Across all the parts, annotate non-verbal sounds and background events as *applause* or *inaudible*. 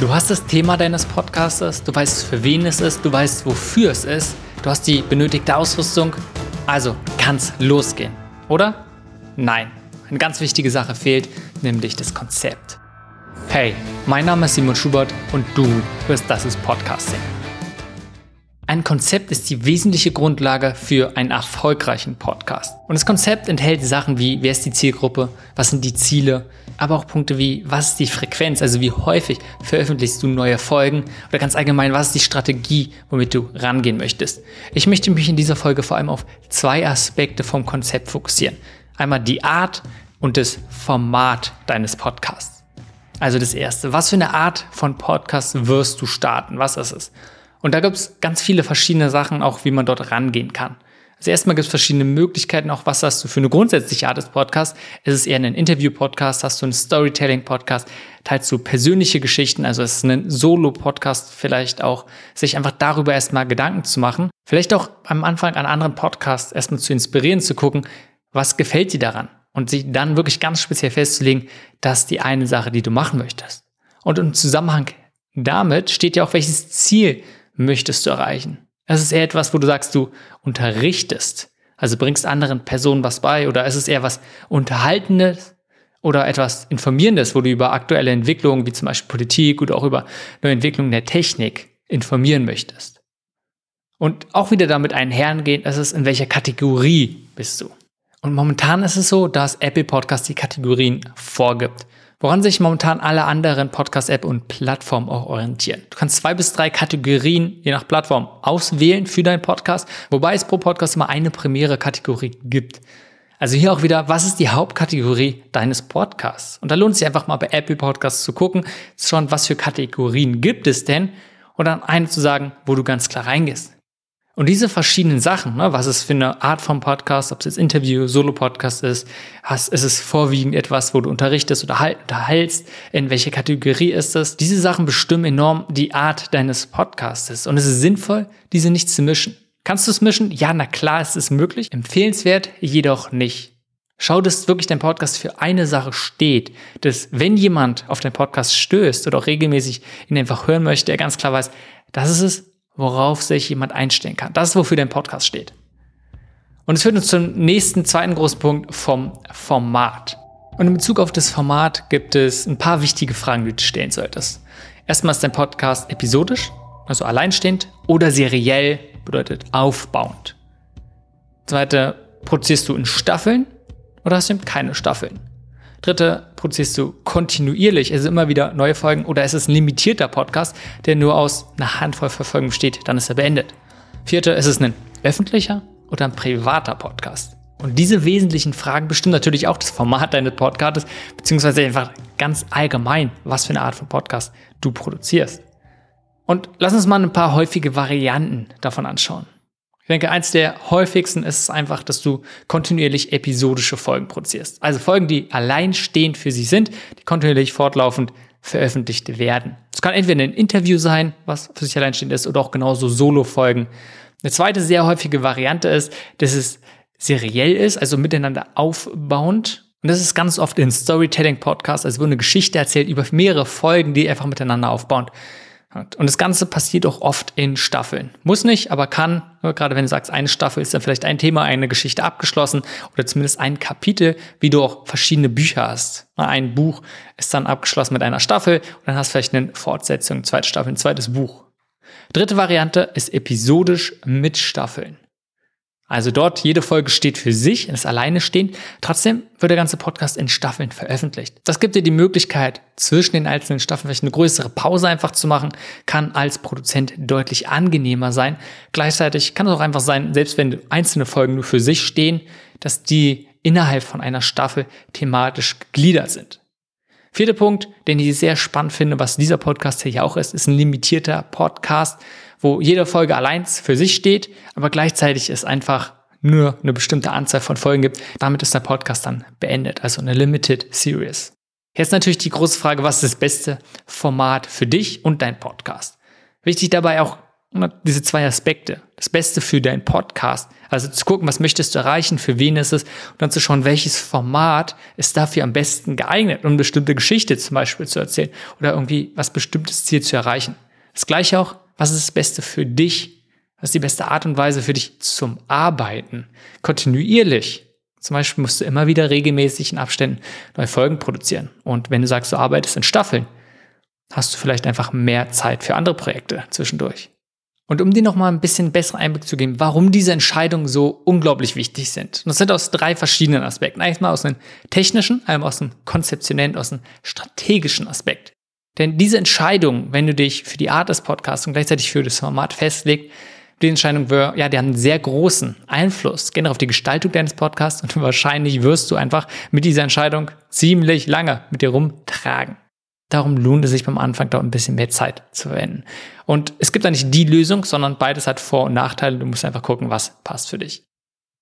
Du hast das Thema deines Podcasters, du weißt, für wen es ist, du weißt, wofür es ist, du hast die benötigte Ausrüstung, also kann's losgehen, oder? Nein, eine ganz wichtige Sache fehlt, nämlich das Konzept. Hey, mein Name ist Simon Schubert und du hörst Das ist Podcasting. Ein Konzept ist die wesentliche Grundlage für einen erfolgreichen Podcast. Und das Konzept enthält Sachen wie, wer ist die Zielgruppe, was sind die Ziele, aber auch Punkte wie, was ist die Frequenz, also wie häufig veröffentlichst du neue Folgen oder ganz allgemein, was ist die Strategie, womit du rangehen möchtest. Ich möchte mich in dieser Folge vor allem auf zwei Aspekte vom Konzept fokussieren. Einmal die Art und das Format deines Podcasts. Also das erste, was für eine Art von Podcast wirst du starten? Was ist es? Und da gibt es ganz viele verschiedene Sachen, auch wie man dort rangehen kann. Also erstmal gibt es verschiedene Möglichkeiten, auch was hast du für eine grundsätzliche Art des Podcasts. Ist es eher ein Interview-Podcast, hast du einen Storytelling-Podcast, teilst du persönliche Geschichten, also es ist ein Solo-Podcast vielleicht auch, sich einfach darüber erstmal Gedanken zu machen. Vielleicht auch am Anfang an anderen Podcasts erstmal zu inspirieren, zu gucken, was gefällt dir daran? Und sich dann wirklich ganz speziell festzulegen, dass die eine Sache, die du machen möchtest. Und im Zusammenhang damit steht ja auch, welches Ziel möchtest du erreichen. Es ist eher etwas, wo du sagst, du unterrichtest, also bringst anderen Personen was bei, oder ist es eher was Unterhaltendes oder etwas Informierendes, wo du über aktuelle Entwicklungen, wie zum Beispiel Politik oder auch über neue Entwicklungen der Technik informieren möchtest. Und auch wieder damit einhergehen, ist es, in welcher Kategorie bist du. Und momentan ist es so, dass Apple Podcast die Kategorien vorgibt woran sich momentan alle anderen Podcast-App und Plattformen auch orientieren. Du kannst zwei bis drei Kategorien je nach Plattform auswählen für deinen Podcast, wobei es pro Podcast immer eine primäre Kategorie gibt. Also hier auch wieder, was ist die Hauptkategorie deines Podcasts? Und da lohnt es sich einfach mal bei Apple Podcasts zu gucken, schauen, was für Kategorien gibt es denn und dann eine zu sagen, wo du ganz klar reingehst. Und diese verschiedenen Sachen, ne, was ist für eine Art von Podcast, ob es jetzt Interview, Solo-Podcast ist, hast, ist es vorwiegend etwas, wo du unterrichtest oder halt, unterhältst, in welche Kategorie ist es. Diese Sachen bestimmen enorm die Art deines Podcasts. Und es ist sinnvoll, diese nicht zu mischen. Kannst du es mischen? Ja, na klar, es ist möglich. Empfehlenswert jedoch nicht. Schau, dass wirklich dein Podcast für eine Sache steht. Dass, wenn jemand auf deinen Podcast stößt oder auch regelmäßig ihn einfach hören möchte, er ganz klar weiß, das ist es, worauf sich jemand einstellen kann. Das ist, wofür dein Podcast steht. Und es führt uns zum nächsten, zweiten großen Punkt vom Format. Und in Bezug auf das Format gibt es ein paar wichtige Fragen, die du stellen solltest. Erstmal ist dein Podcast episodisch, also alleinstehend, oder seriell, bedeutet aufbauend. Zweite, produzierst du in Staffeln oder hast du eben keine Staffeln? Dritte, produzierst du kontinuierlich, also immer wieder neue Folgen oder ist es ein limitierter Podcast, der nur aus einer Handvoll Verfolgen besteht, dann ist er beendet. Vierte, ist es ein öffentlicher oder ein privater Podcast? Und diese wesentlichen Fragen bestimmen natürlich auch das Format deines Podcasts, beziehungsweise einfach ganz allgemein, was für eine Art von Podcast du produzierst. Und lass uns mal ein paar häufige Varianten davon anschauen. Ich denke, eins der häufigsten ist es einfach, dass du kontinuierlich episodische Folgen produzierst. Also Folgen, die alleinstehend für sich sind, die kontinuierlich fortlaufend veröffentlicht werden. Es kann entweder ein Interview sein, was für sich alleinstehend ist, oder auch genauso Solo-Folgen. Eine zweite sehr häufige Variante ist, dass es seriell ist, also miteinander aufbauend. Und das ist ganz oft in Storytelling-Podcasts, also wo eine Geschichte erzählt über mehrere Folgen, die einfach miteinander aufbauen hat. Und das Ganze passiert auch oft in Staffeln. Muss nicht, aber kann, gerade wenn du sagst, eine Staffel ist dann vielleicht ein Thema, eine Geschichte abgeschlossen oder zumindest ein Kapitel, wie du auch verschiedene Bücher hast. Ein Buch ist dann abgeschlossen mit einer Staffel und dann hast du vielleicht eine Fortsetzung, zweite Staffel, ein zweites Buch. Dritte Variante ist episodisch mit Staffeln. Also dort, jede Folge steht für sich, ist alleine stehend. Trotzdem wird der ganze Podcast in Staffeln veröffentlicht. Das gibt dir die Möglichkeit, zwischen den einzelnen Staffeln vielleicht eine größere Pause einfach zu machen, kann als Produzent deutlich angenehmer sein. Gleichzeitig kann es auch einfach sein, selbst wenn einzelne Folgen nur für sich stehen, dass die innerhalb von einer Staffel thematisch gegliedert sind. Vierter Punkt, den ich sehr spannend finde, was dieser Podcast hier auch ist, ist ein limitierter Podcast wo jede Folge allein für sich steht, aber gleichzeitig es einfach nur eine bestimmte Anzahl von Folgen gibt. Damit ist der Podcast dann beendet, also eine Limited Series. Jetzt natürlich die große Frage, was ist das beste Format für dich und dein Podcast? Wichtig dabei auch diese zwei Aspekte. Das Beste für deinen Podcast. Also zu gucken, was möchtest du erreichen, für wen ist es und dann zu schauen, welches Format ist dafür am besten geeignet, um eine bestimmte Geschichte zum Beispiel zu erzählen oder irgendwie was bestimmtes Ziel zu erreichen. Das gleiche auch, was ist das Beste für dich? Was ist die beste Art und Weise für dich zum Arbeiten? Kontinuierlich. Zum Beispiel musst du immer wieder regelmäßig in Abständen neue Folgen produzieren. Und wenn du sagst, du arbeitest in Staffeln, hast du vielleicht einfach mehr Zeit für andere Projekte zwischendurch. Und um dir nochmal ein bisschen besseren Einblick zu geben, warum diese Entscheidungen so unglaublich wichtig sind. Und das sind aus drei verschiedenen Aspekten. Einmal aus einem technischen, einmal aus einem konzeptionellen, aus einem strategischen Aspekt. Denn diese Entscheidung, wenn du dich für die Art des Podcasts und gleichzeitig für das Format festlegst, die Entscheidung, ja, die haben einen sehr großen Einfluss generell auf die Gestaltung deines Podcasts und *laughs* wahrscheinlich wirst du einfach mit dieser Entscheidung ziemlich lange mit dir rumtragen. Darum lohnt es sich beim Anfang da ein bisschen mehr Zeit zu verwenden. Und es gibt da nicht die Lösung, sondern beides hat Vor- und Nachteile. Du musst einfach gucken, was passt für dich.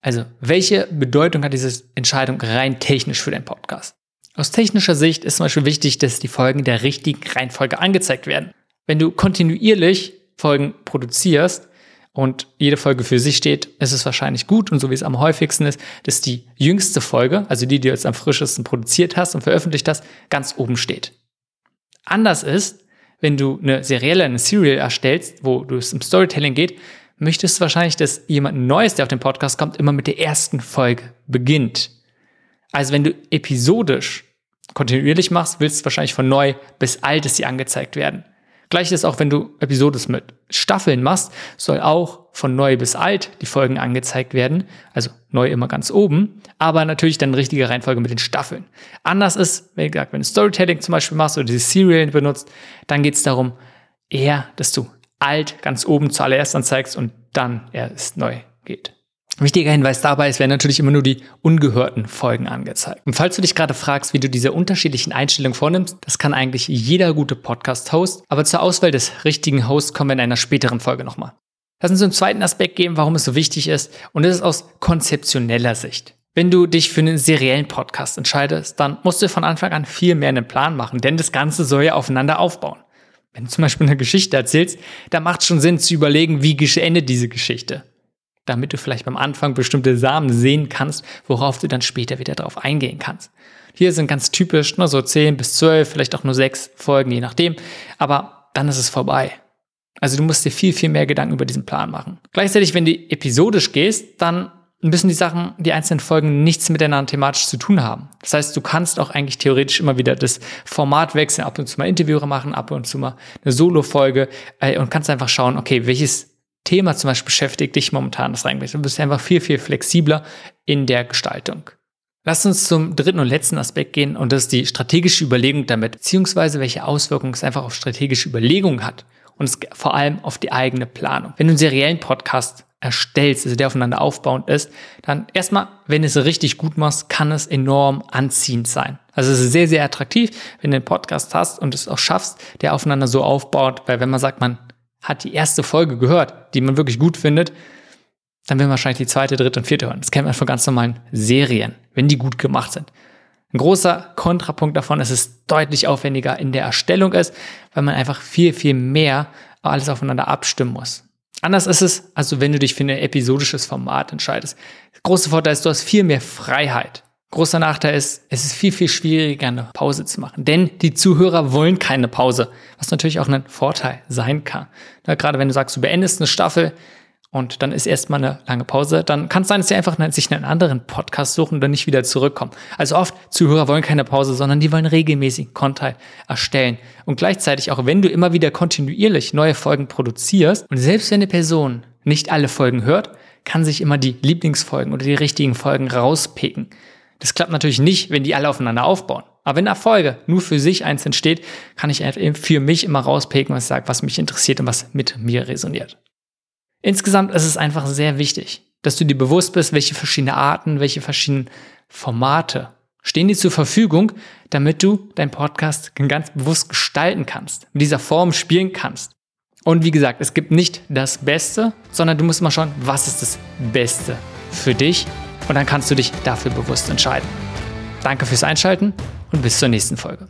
Also, welche Bedeutung hat diese Entscheidung rein technisch für deinen Podcast? Aus technischer Sicht ist zum Beispiel wichtig, dass die Folgen der richtigen Reihenfolge angezeigt werden. Wenn du kontinuierlich Folgen produzierst und jede Folge für sich steht, ist es wahrscheinlich gut und so wie es am häufigsten ist, dass die jüngste Folge, also die, die du jetzt am frischesten produziert hast und veröffentlicht hast, ganz oben steht. Anders ist, wenn du eine Serielle, eine Serial erstellst, wo du es im Storytelling geht, möchtest du wahrscheinlich, dass jemand Neues, der auf den Podcast kommt, immer mit der ersten Folge beginnt. Also wenn du episodisch kontinuierlich machst, willst du wahrscheinlich von neu bis alt, dass sie angezeigt werden. Gleich ist auch, wenn du Episodes mit Staffeln machst, soll auch von neu bis alt die Folgen angezeigt werden. Also neu immer ganz oben, aber natürlich dann richtige Reihenfolge mit den Staffeln. Anders ist, wie gesagt, wenn du Storytelling zum Beispiel machst oder diese Serial benutzt, dann geht es darum, eher, dass du alt ganz oben zuallererst anzeigst und dann erst neu geht. Wichtiger Hinweis dabei ist, werden natürlich immer nur die ungehörten Folgen angezeigt. Und falls du dich gerade fragst, wie du diese unterschiedlichen Einstellungen vornimmst, das kann eigentlich jeder gute Podcast-Host, aber zur Auswahl des richtigen Hosts kommen wir in einer späteren Folge nochmal. Lass uns einen zweiten Aspekt geben, warum es so wichtig ist, und das ist aus konzeptioneller Sicht. Wenn du dich für einen seriellen Podcast entscheidest, dann musst du von Anfang an viel mehr einen Plan machen, denn das Ganze soll ja aufeinander aufbauen. Wenn du zum Beispiel eine Geschichte erzählst, dann macht es schon Sinn zu überlegen, wie endet diese Geschichte damit du vielleicht beim Anfang bestimmte Samen sehen kannst, worauf du dann später wieder drauf eingehen kannst. Hier sind ganz typisch nur so 10 bis 12, vielleicht auch nur 6 Folgen, je nachdem. Aber dann ist es vorbei. Also du musst dir viel, viel mehr Gedanken über diesen Plan machen. Gleichzeitig, wenn du episodisch gehst, dann müssen die Sachen, die einzelnen Folgen nichts miteinander thematisch zu tun haben. Das heißt, du kannst auch eigentlich theoretisch immer wieder das Format wechseln, ab und zu mal Interviewer machen, ab und zu mal eine Solo-Folge äh, und kannst einfach schauen, okay, welches Thema zum Beispiel beschäftigt dich momentan das reinbringst. Du bist einfach viel, viel flexibler in der Gestaltung. Lass uns zum dritten und letzten Aspekt gehen und das ist die strategische Überlegung damit, beziehungsweise welche Auswirkungen es einfach auf strategische Überlegungen hat und vor allem auf die eigene Planung. Wenn du einen seriellen Podcast erstellst, also der aufeinander aufbauend ist, dann erstmal, wenn du es richtig gut machst, kann es enorm anziehend sein. Also es ist sehr, sehr attraktiv, wenn du einen Podcast hast und es auch schaffst, der aufeinander so aufbaut, weil wenn man sagt, man hat die erste Folge gehört, die man wirklich gut findet, dann will man wahrscheinlich die zweite, dritte und vierte hören. Das kennt man von ganz normalen Serien, wenn die gut gemacht sind. Ein großer Kontrapunkt davon ist, dass es deutlich aufwendiger in der Erstellung ist, weil man einfach viel, viel mehr alles aufeinander abstimmen muss. Anders ist es, also wenn du dich für ein episodisches Format entscheidest. Der große Vorteil ist, du hast viel mehr Freiheit. Großer Nachteil ist, es ist viel, viel schwieriger, eine Pause zu machen. Denn die Zuhörer wollen keine Pause, was natürlich auch ein Vorteil sein kann. Ja, gerade wenn du sagst, du beendest eine Staffel und dann ist erstmal eine lange Pause, dann kann es sein, dass sie einfach sich einen anderen Podcast suchen und dann nicht wieder zurückkommen. Also oft, Zuhörer wollen keine Pause, sondern die wollen regelmäßig Content erstellen. Und gleichzeitig, auch wenn du immer wieder kontinuierlich neue Folgen produzierst und selbst wenn eine Person nicht alle Folgen hört, kann sich immer die Lieblingsfolgen oder die richtigen Folgen rauspicken. Das klappt natürlich nicht, wenn die alle aufeinander aufbauen. Aber wenn Erfolge nur für sich einzeln steht, kann ich für mich immer rauspicken, was ich sage, was mich interessiert und was mit mir resoniert. Insgesamt ist es einfach sehr wichtig, dass du dir bewusst bist, welche verschiedene Arten, welche verschiedenen Formate stehen dir zur Verfügung, damit du deinen Podcast ganz bewusst gestalten kannst, mit dieser Form spielen kannst. Und wie gesagt, es gibt nicht das Beste, sondern du musst mal schauen, was ist das Beste für dich und dann kannst du dich dafür bewusst entscheiden. Danke fürs Einschalten und bis zur nächsten Folge.